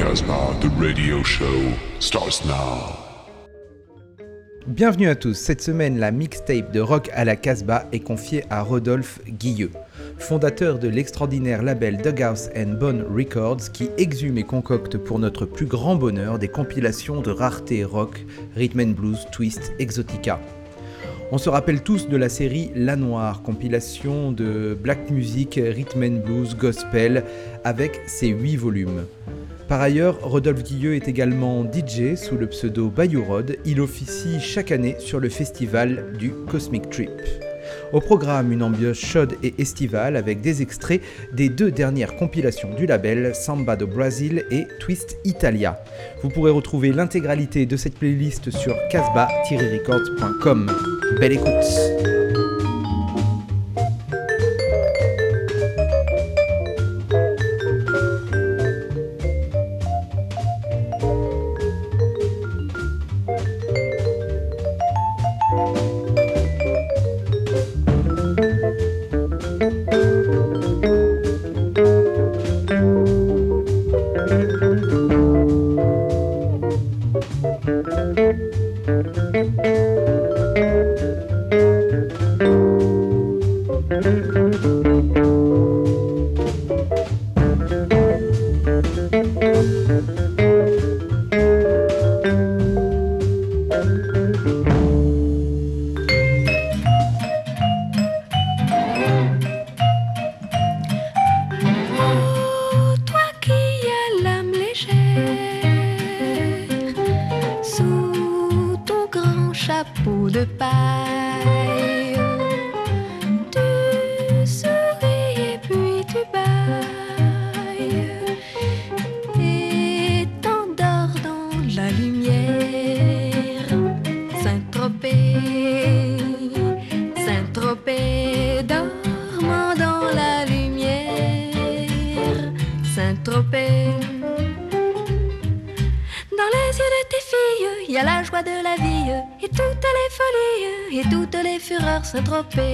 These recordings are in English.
Casbah, the radio show starts now. Bienvenue à tous. Cette semaine, la mixtape de Rock à la Casbah est confiée à Rodolphe Guilleux, fondateur de l'extraordinaire label Dughouse and Bone Records qui exhume et concocte pour notre plus grand bonheur des compilations de rareté rock, rhythm and blues, twist, exotica. On se rappelle tous de la série La Noire, compilation de black music, rhythm and blues, gospel, avec ses 8 volumes. Par ailleurs, Rodolphe Guilleux est également DJ sous le pseudo Bayou Rod. Il officie chaque année sur le festival du Cosmic Trip. Au programme, une ambiance chaude et estivale avec des extraits des deux dernières compilations du label Samba do Brasil et Twist Italia. Vous pourrez retrouver l'intégralité de cette playlist sur casbah-records.com. Belle écoute! Saint-Tropez,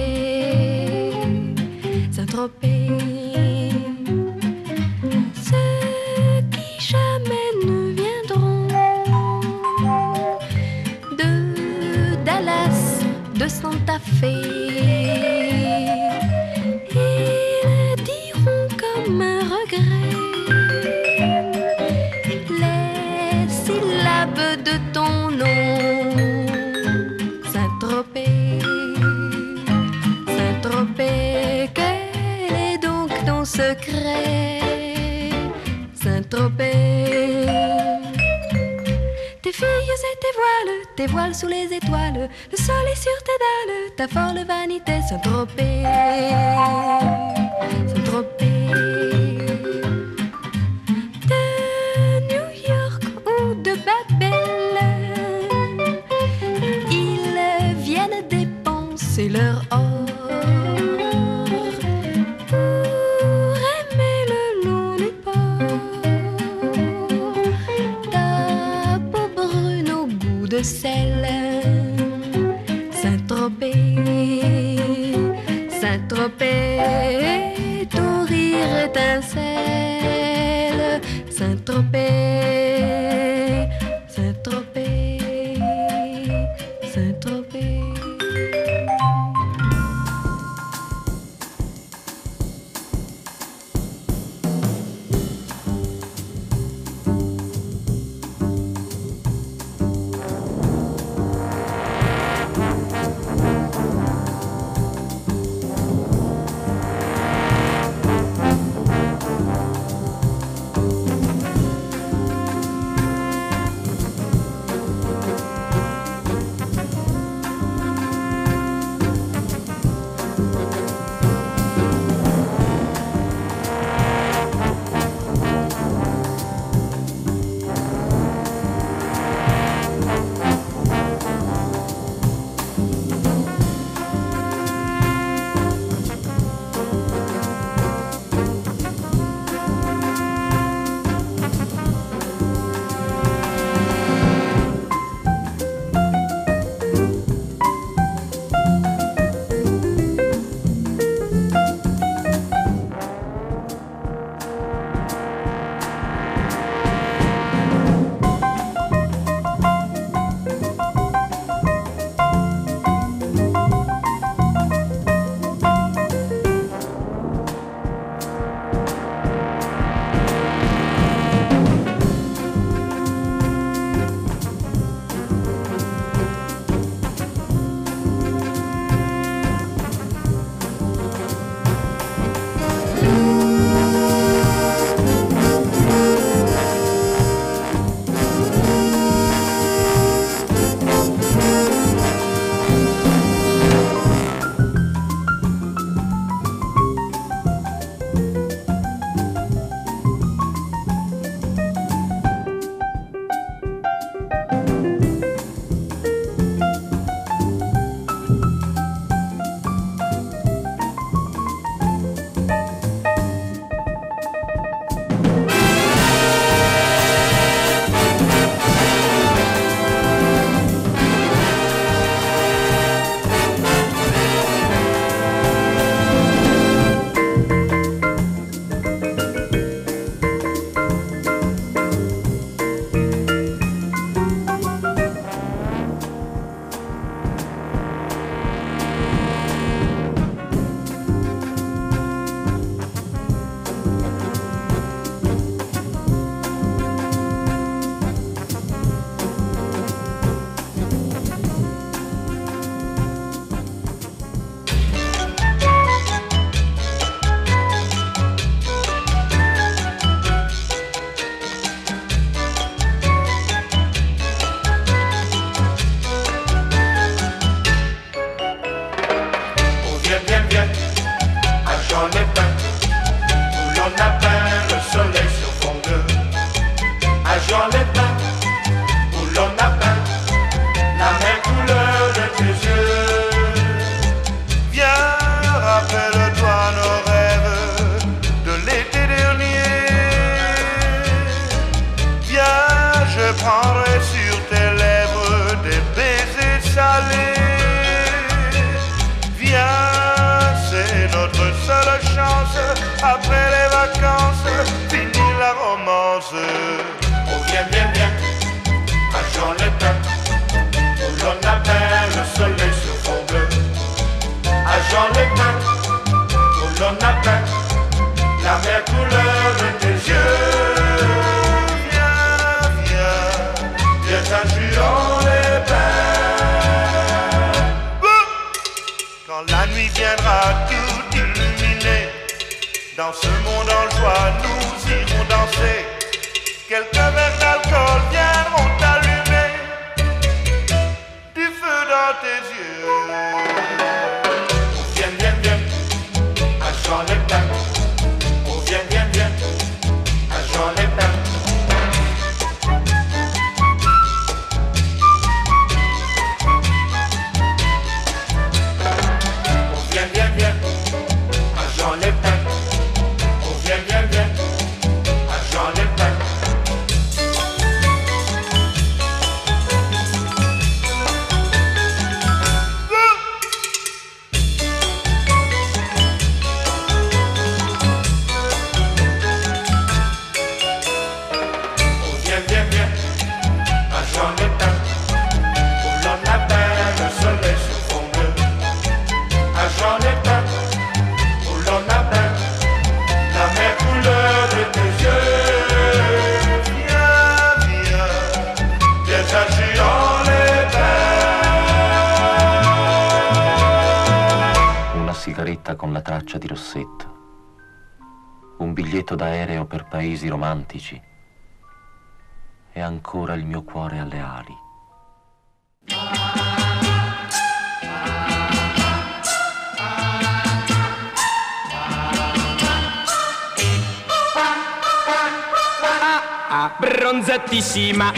abbronzatissima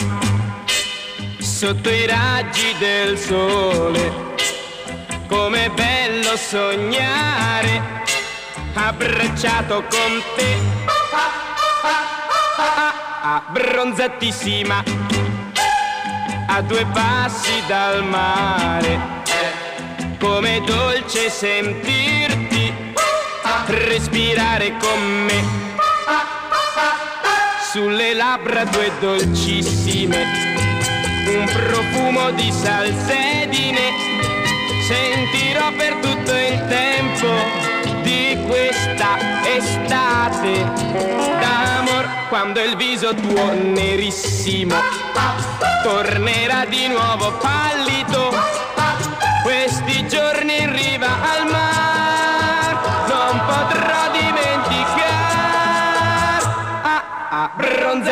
sotto i raggi del sole. Com'è bello sognare abbracciato con te. Abbronzatissima a due passi dal mare. Com'è dolce sentirti respirare con me sulle labbra tue dolcissime, un profumo di salsedine, sentirò per tutto il tempo di questa estate d'amor, quando il viso tuo nerissimo tornerà di nuovo pallido,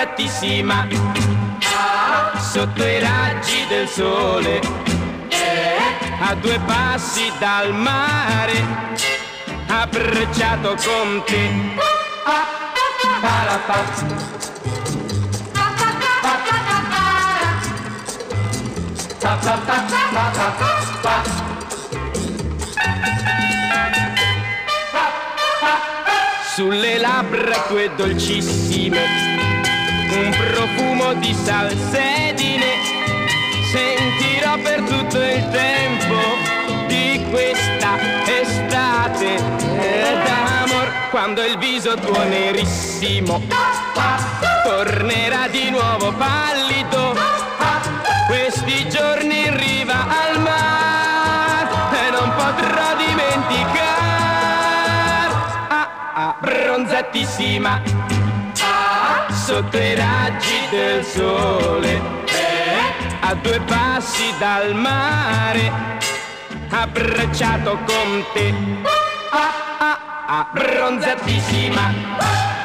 abbronzatissima sotto i raggi del sole. A due passi dal mare. Abbracciato con te. Sulle labbra tue dolcissime, un profumo di salsedine, sentirò per tutto il tempo di questa estate d'amor, quando il viso tuo nerissimo tornerà di nuovo pallido, questi giorni in riva al mare e non potrò dimenticare. Abbronzatissima sotto i raggi del sole a due passi dal mare abbracciato con te. Abbronzatissima No,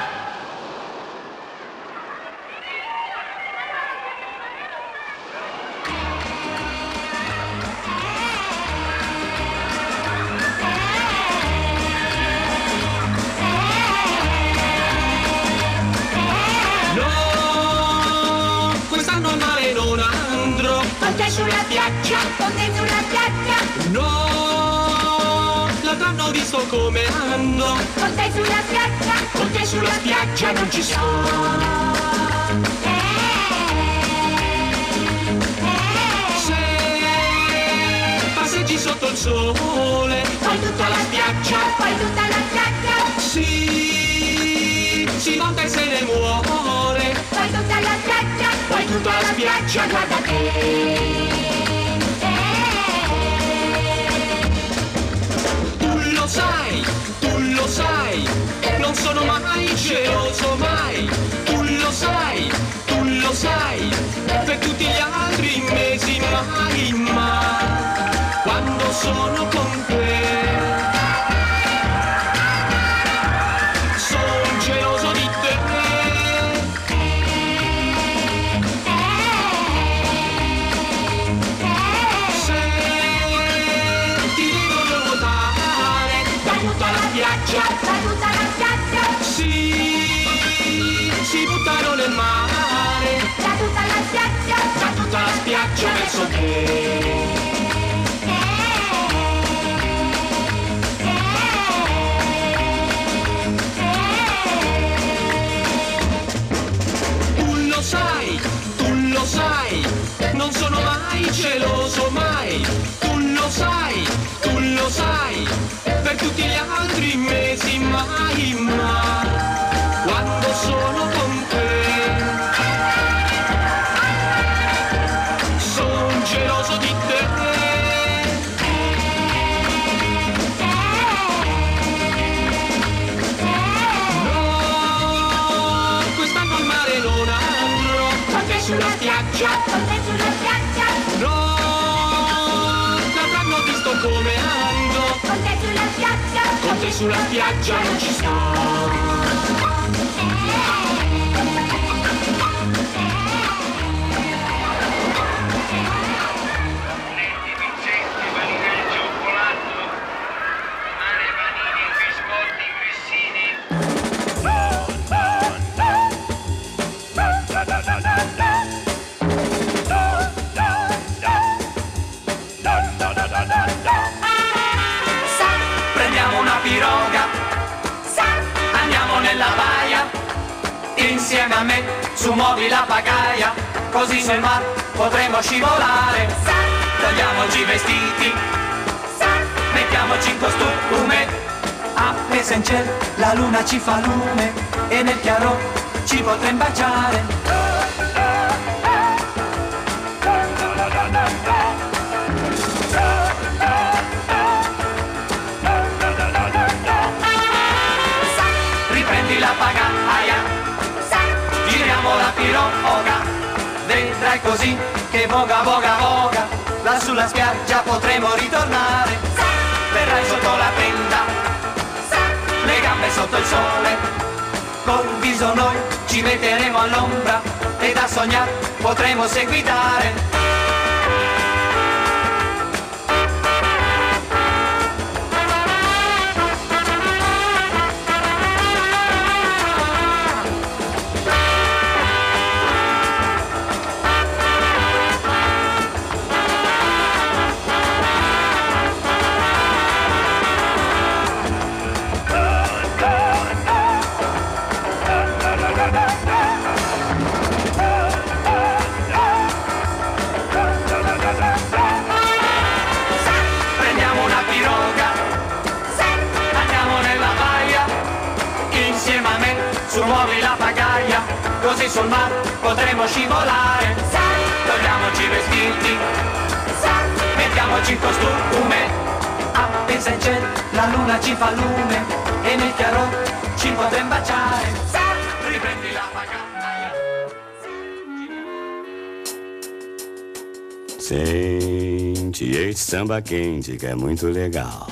acho sulla spiaggia non ci sto. Insieme a me su muovi la pagaia, così sul mar potremo scivolare. Togliamoci i vestiti, mettiamoci in costume, appesa in cielo la luna ci fa lume e nel chiaro ci potremo baciare. Così che voga, voga, voga, là sulla spiaggia potremo ritornare, verrai sotto la tenda, le gambe sotto il sole, col viso noi ci metteremo all'ombra e da sognare potremo seguitare. Così sul mare potremo scivolare. Togliamoci i vestiti, mettiamoci in costume, appesa in cielo la luna ci fa lume e nel chiaro ci potremo baciare. Riprendi la pagaia. Sente este samba quente que é muito legal.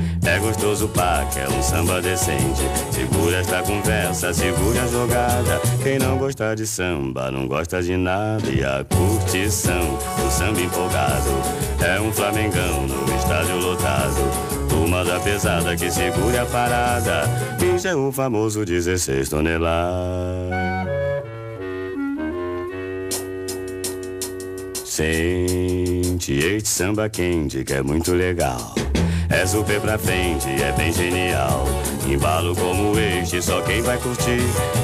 É gostoso pá, que é um samba decente. Segura esta conversa, segura a jogada. Quem não gosta de samba, não gosta de nada. E a curtição, o samba empolgado. É um flamengão no estádio lotado. uma da pesada que segure a parada. Já é o famoso 16 toneladas. Sente este samba quente que é muito legal. É super pra frente, é bem genial. Embalo como este, só quem vai curtir.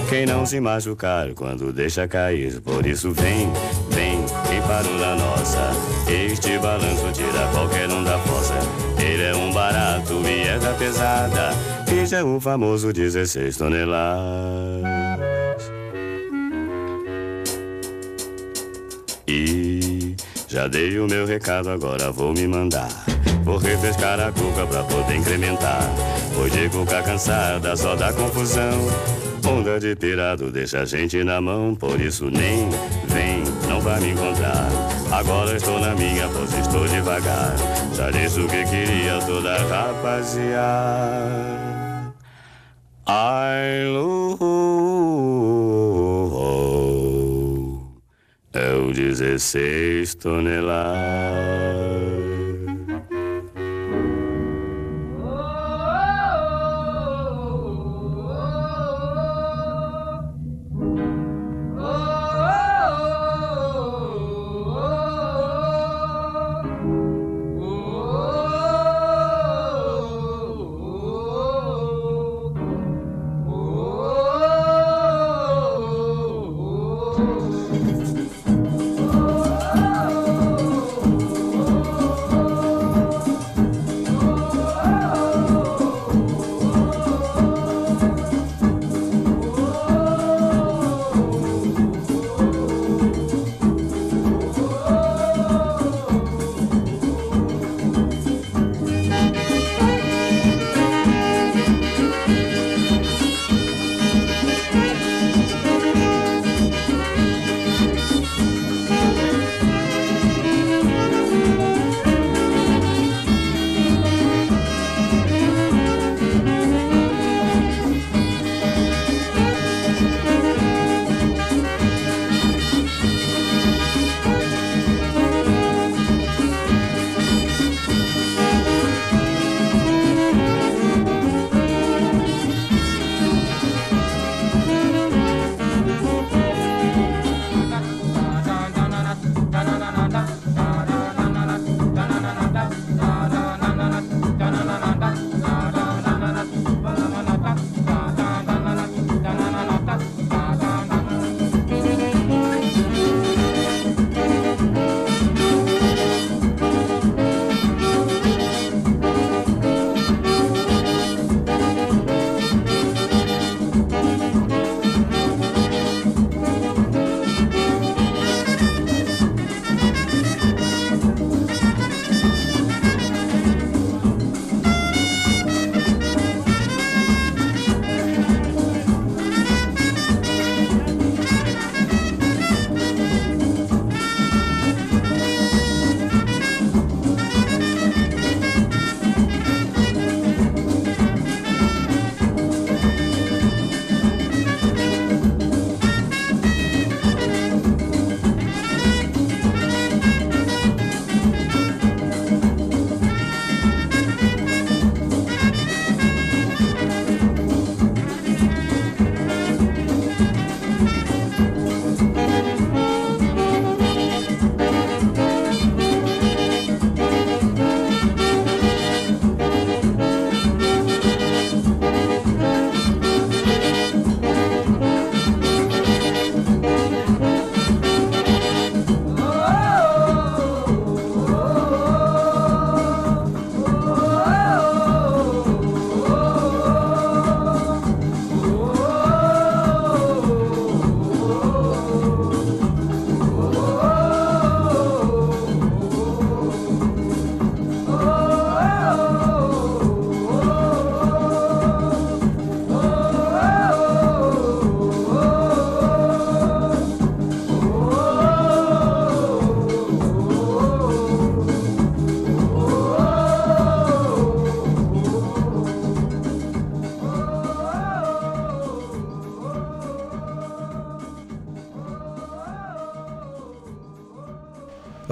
Quem não se machucar quando deixa cair. Por isso vem, vem, quem parou na nossa. Este balanço tira qualquer um da fossa. Ele é um barato e é da pesada. E já é o famoso 16 toneladas. E já dei o meu recado, agora vou me mandar. Vou refrescar a cuca pra poder incrementar. Pois de cuca cansada só dá confusão. Onda de pirado deixa a gente na mão, por isso nem vem, não vai me encontrar. Agora estou na minha pose, estou devagar. Já disse o que queria toda rapaziada. Ai, lu, é o 16 toneladas.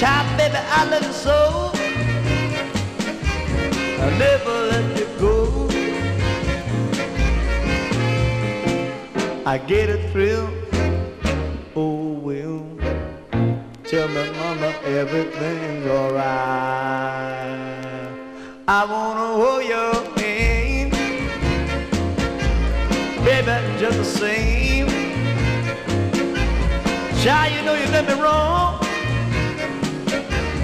Child, baby, I love you so. I'll never let you go. I get a thrill. Oh, well, tell me, mama, everything's alright. I wanna hold your hand, baby, just the same. Child, you know you done me wrong.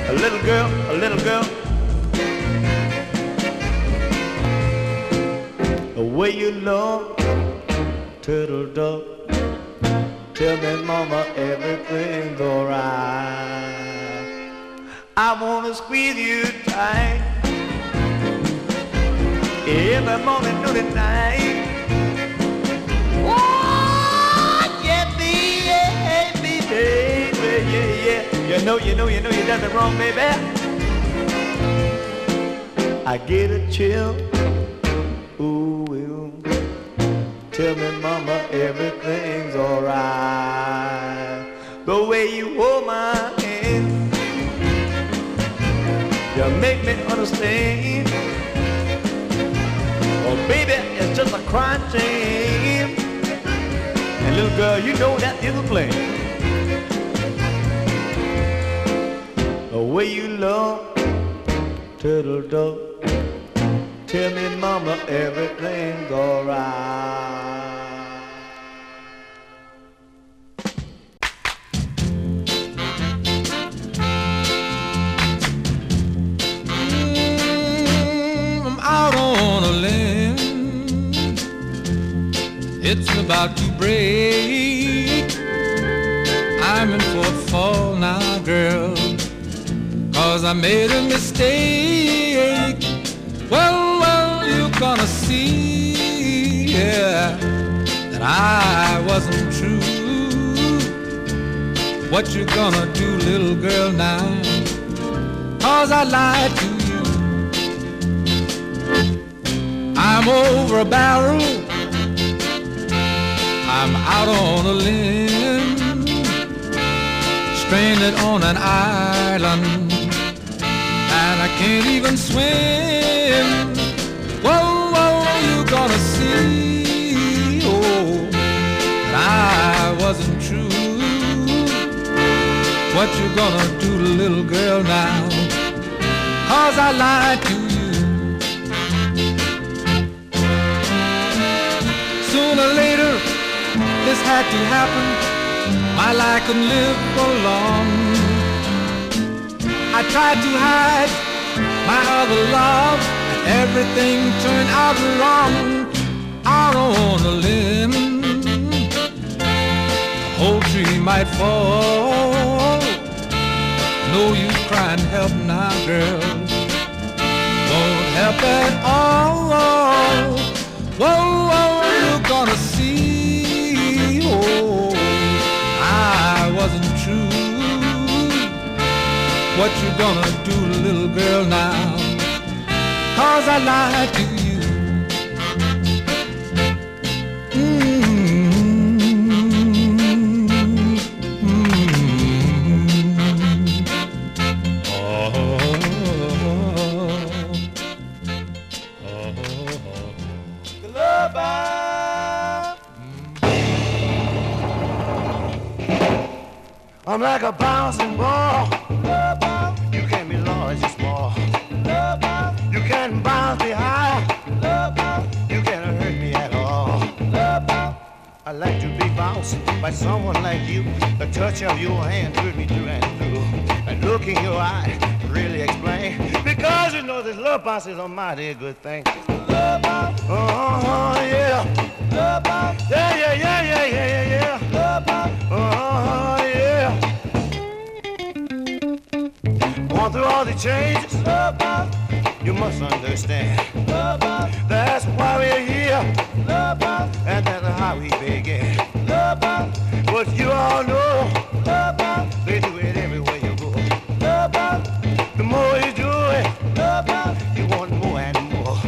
A little girl, a little girl. The way you look turtle dove. Tell me, mama, everything's alright. I wanna squeeze you tight. Every morning, noon and night. Know, you know, you know you done me wrong, baby. I get a chill. Ooh. Tell me, mama, everything's alright. The way you hold my hand, you make me understand. Oh, baby, it's just a crime shame. And little girl, you know that isn't playing. The way you love turtle dove. Tell me, mama, everything's alright. Mm, I'm out on a limb. It's about to break. I'm in for a fall now, girl. Cause I made a mistake. Well, well, you're gonna see, yeah, that I wasn't true. What you gonna do, little girl, now? Cause I lied to you. I'm over a barrel. I'm out on a limb. Stranded on an island. I can't even swim. Whoa, whoa, you gonna see. Oh, that I wasn't true. What you gonna do, little girl, now? Cause I lied to you. Sooner or later, this had to happen. My life couldn't live for long. I tried to hide my other love, everything turned out wrong. Out on a limb, the whole tree might fall. No use crying help now, girl. Won't help at all. Whoa, whoa, you're gonna see. What you gonna do, little girl, now? Cause I lied to you. I'm like a bouncing ball. someone like you, the touch of your hand through me through and through. And look in your eye really explain. Because you know this love box is a mighty good thing. Love box. Uh-huh, yeah. Love box. Yeah, yeah, yeah, yeah, yeah, yeah, yeah. Love box. Uh-huh, yeah. Going through all the changes. Love box. You must understand. Love box. That's why we're here. Love box. And that's how we begin. What you all know they do it everywhere you go. The more you do it, you want more and more.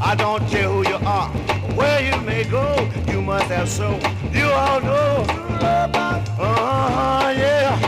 I don't care who you are, where you may go, you must have so. You all know. Uh-huh, yeah.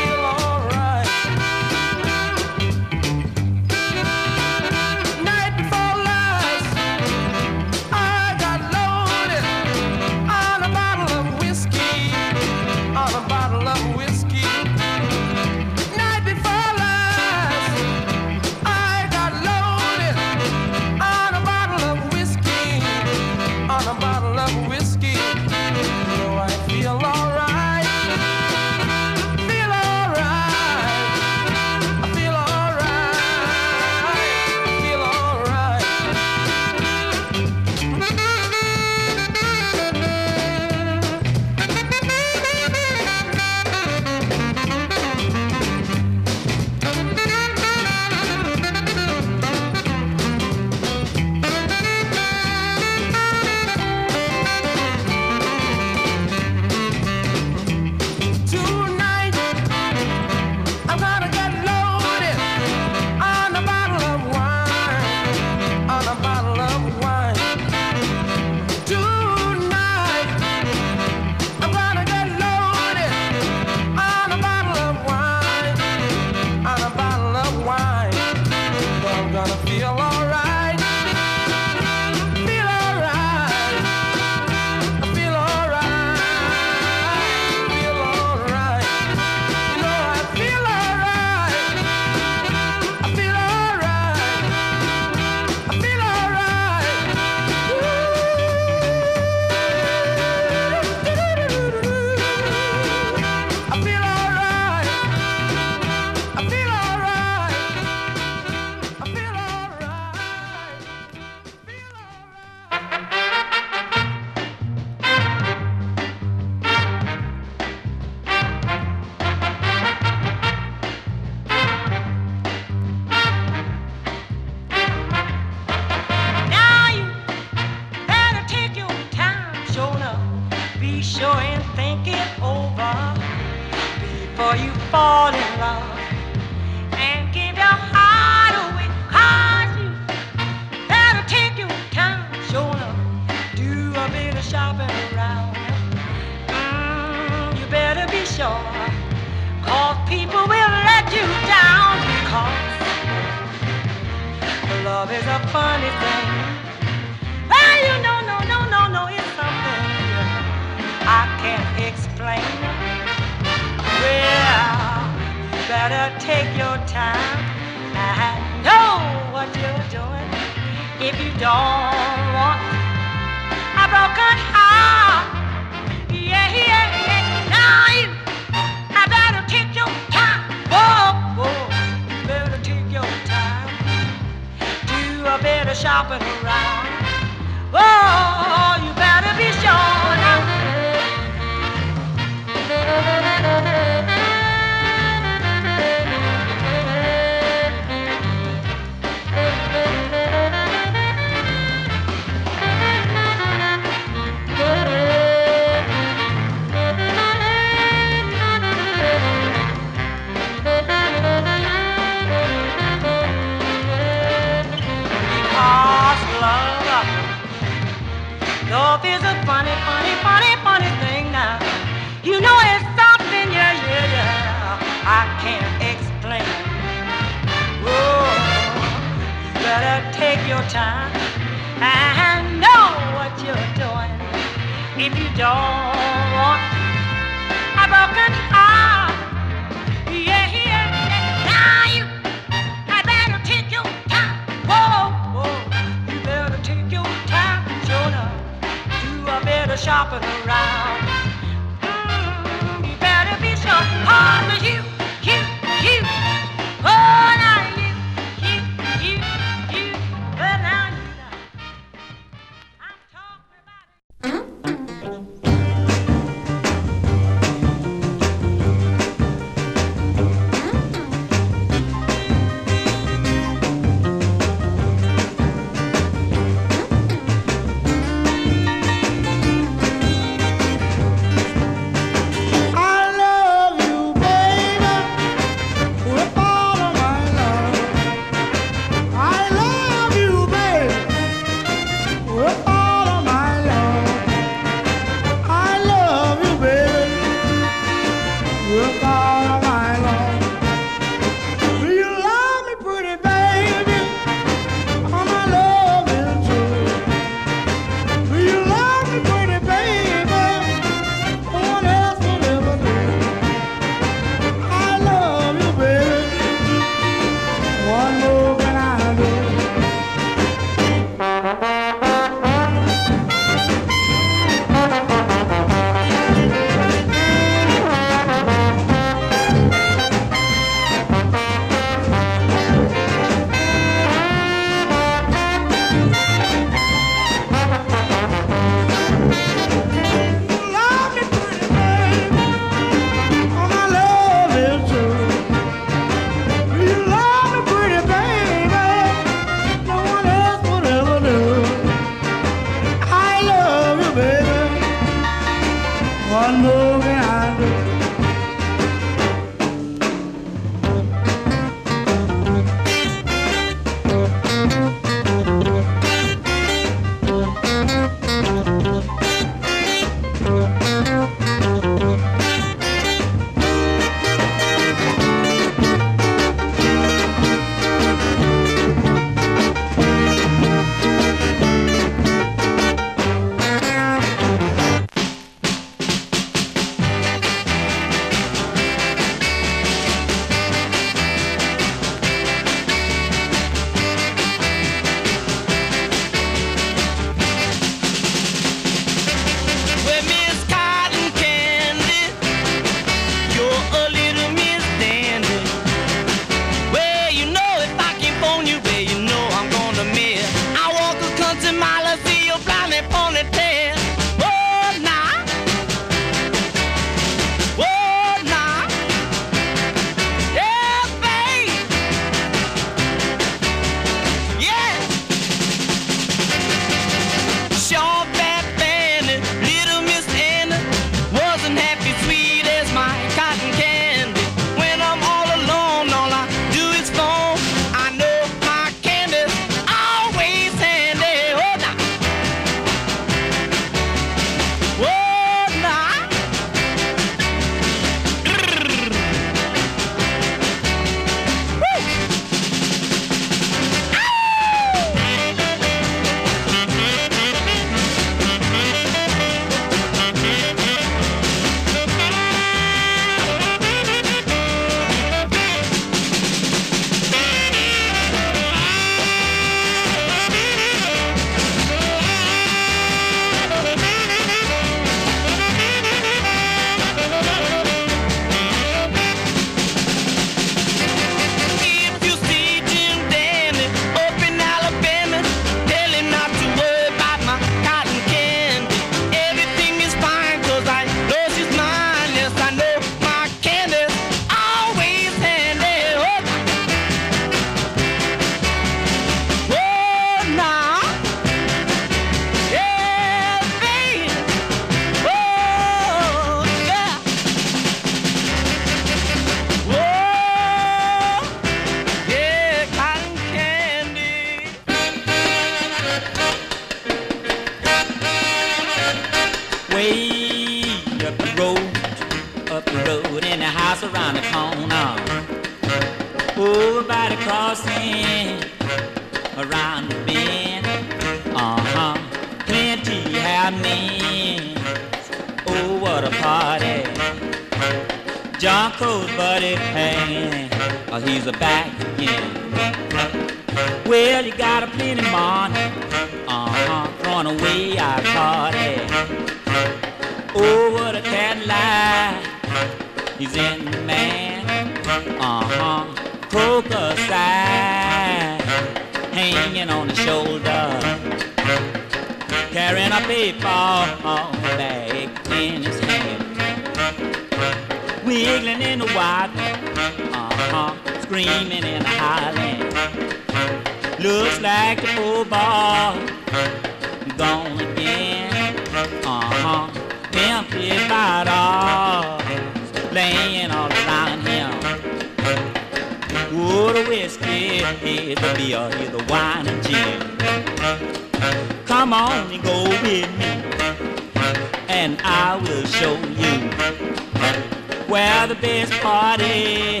Party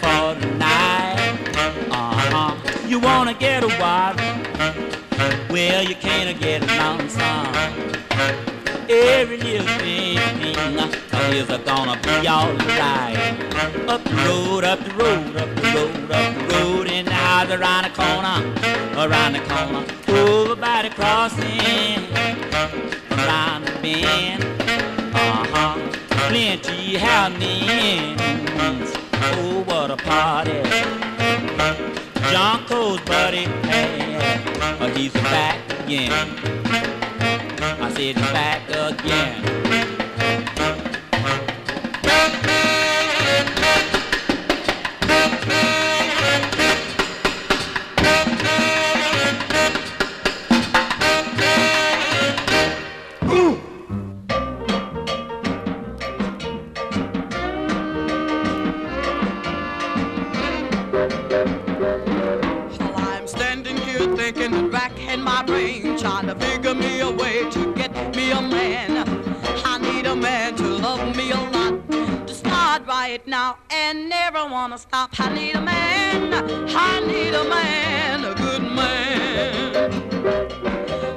for the night. Uh-huh. You wanna get a wife? Well, you can't get a lonesome. Every little thing is gonna be alright. Up the road, up the road, up the road, up the road, and house around the corner, around the corner, over by the crossing, around the bend. Plenty happenings. Oh, what a party. Jonko's buddy, hey, oh, he's back again. I said he's back again. Now and never wanna stop. I need a man, I need a man, a good man.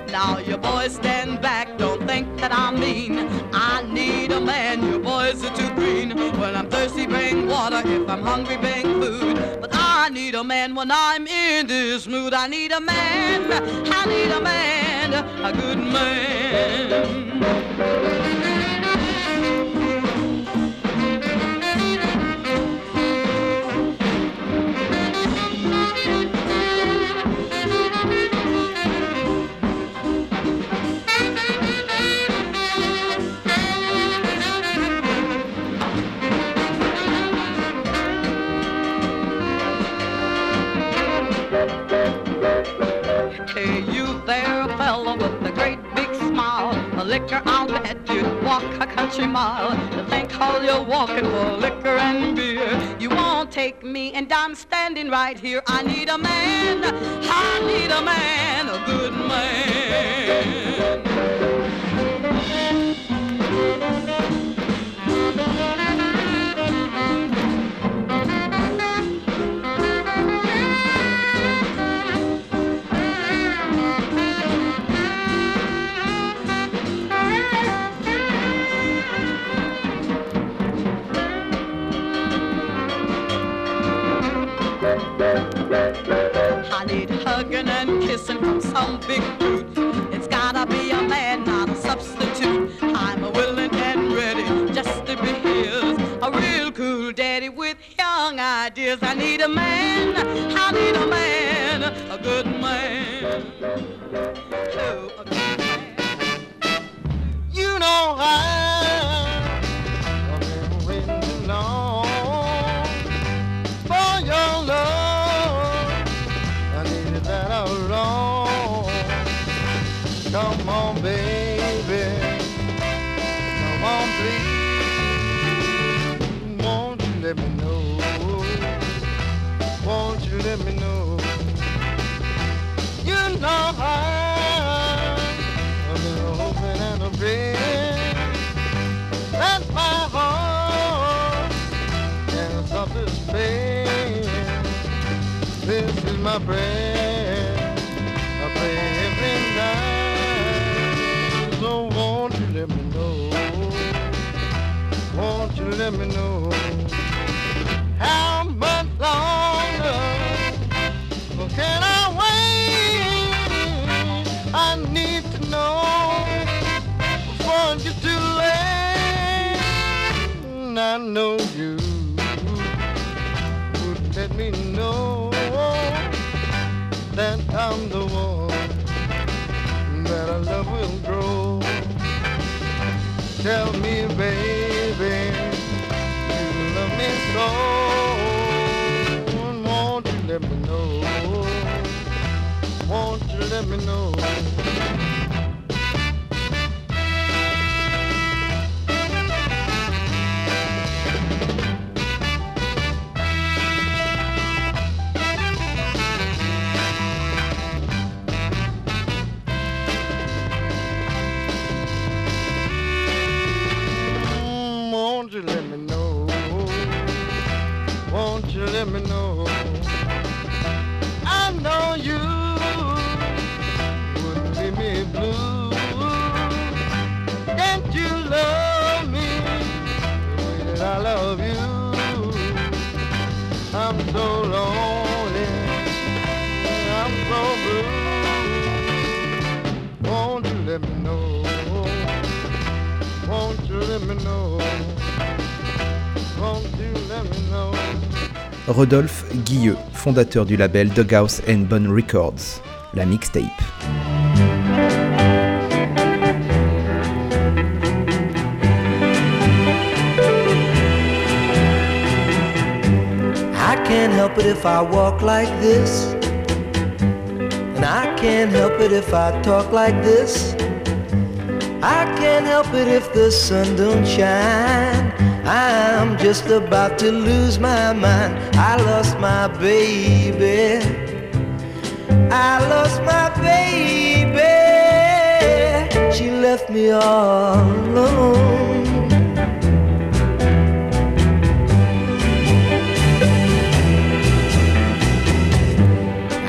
Now you boys stand back, don't think that I'm mean. I need a man, you boys are too green. When I'm thirsty, bring water. If I'm hungry, bring food. But I need a man when I'm in this mood. I need a man, I need a man, a good man. And I'm standing right here. I need a man, I need a man, a good man. Hugging and kissing from some big brute. It's gotta be a man, not a substitute. I'm a willing and ready just to be his. A real cool daddy with young ideas. I need a man, I need a man, baby. Come on, please. Won't you let me know? Won't you let me know? You know I've been hoping and praying my heart this. This is my prayer. You let me know? How much longer can I wait? I need to know before it gets too late. I know you would let me know that I'm the one that our love will grow. Tell me, you love so. Won't you let me know? Won't you let me know? Rodolphe Guilleux, fondateur du label Dughouse and Bone Records, la mixtape. I can't help it if I walk like this. And I can't help it if I talk like this. I can't help it if the sun don't shine. I'm just about to lose my mind. I lost my baby. I lost my baby. She left me all alone.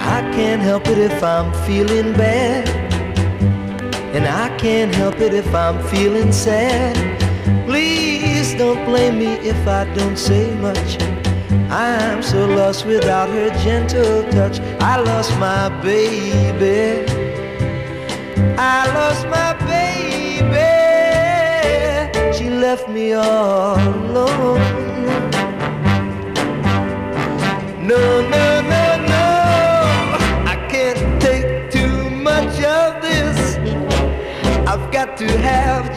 I can't help it if I'm feeling bad. And I can't help it if I'm feeling sad. Please don't blame me if I don't say much. I'm so lost without her gentle touch. I lost my baby. I lost my baby. She left me all alone. No, no, no, no. I can't take too much of this. I've got to have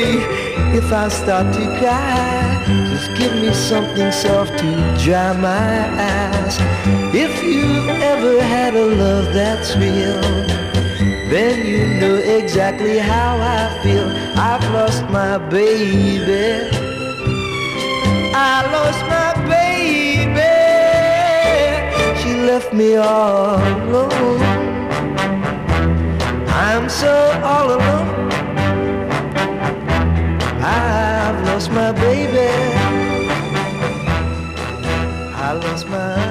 me if I start to cry. Just give me something soft to dry my eyes. If you've ever had a love that's real, then you know exactly how I feel. I've lost my baby. I lost my baby. She left me all alone. I'm so all alone. My baby. I lost my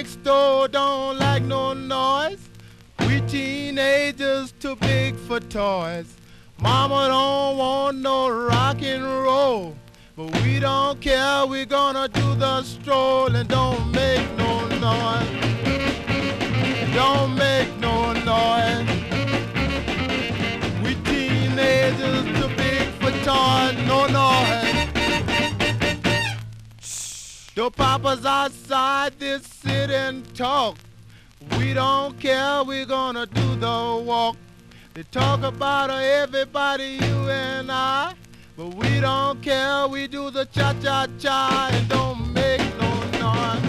next door don't like no noise. We teenagers too big for toys. Mama don't want no rock and roll. But we don't care, we're gonna do the stroll and don't make no noise. Don't make no noise. We teenagers too big for toys, no noise. The papa's outside this sit and talk. We don't care, we're gonna do the walk. They talk about everybody, you and I. But we don't care, we do the cha-cha-cha and don't make no noise.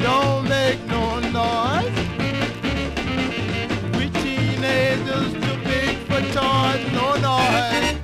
Don't make no noise. We teenagers too big for toys, no noise.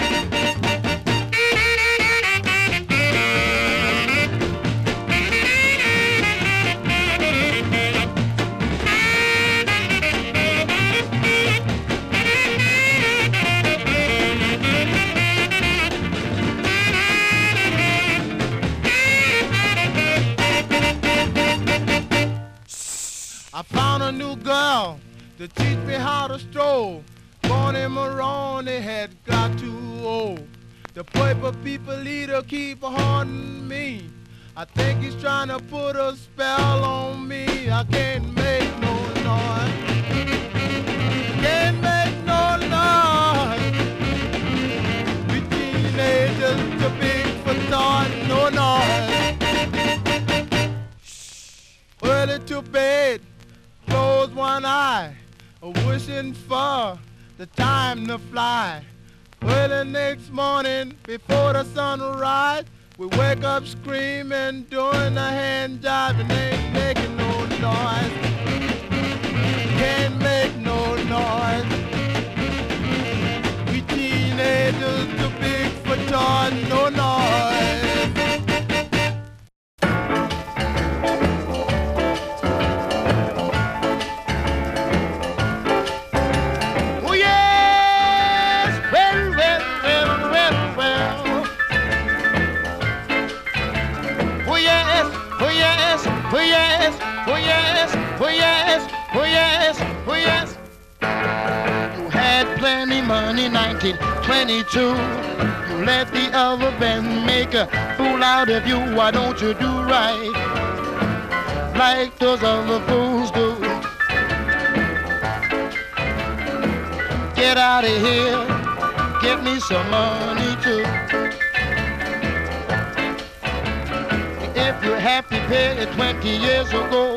New girl to teach me how to stroll. Born in Moroni had got too old. The purple people leader keep haunting me. I think he's trying to put a spell on me. I can't make no noise. Can't make no noise. We teenagers too big for thought, no noise. Early to bed, close one eye, wishing for the time to fly. Early next morning, before the sun rise, we wake up screaming, doing the hand job, and ain't making no noise. Can't make no noise. We teenagers too big for toys, no noise. Plenty money, 1922. You let the other band make a fool out of you. Why don't you do right like those other fools do? Get out of here, get me some money too. If you're happy paid 20 years ago,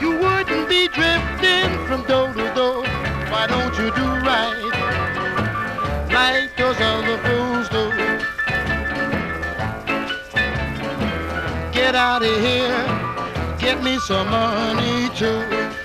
you wouldn't be drifting from door to out of here, get me some money too.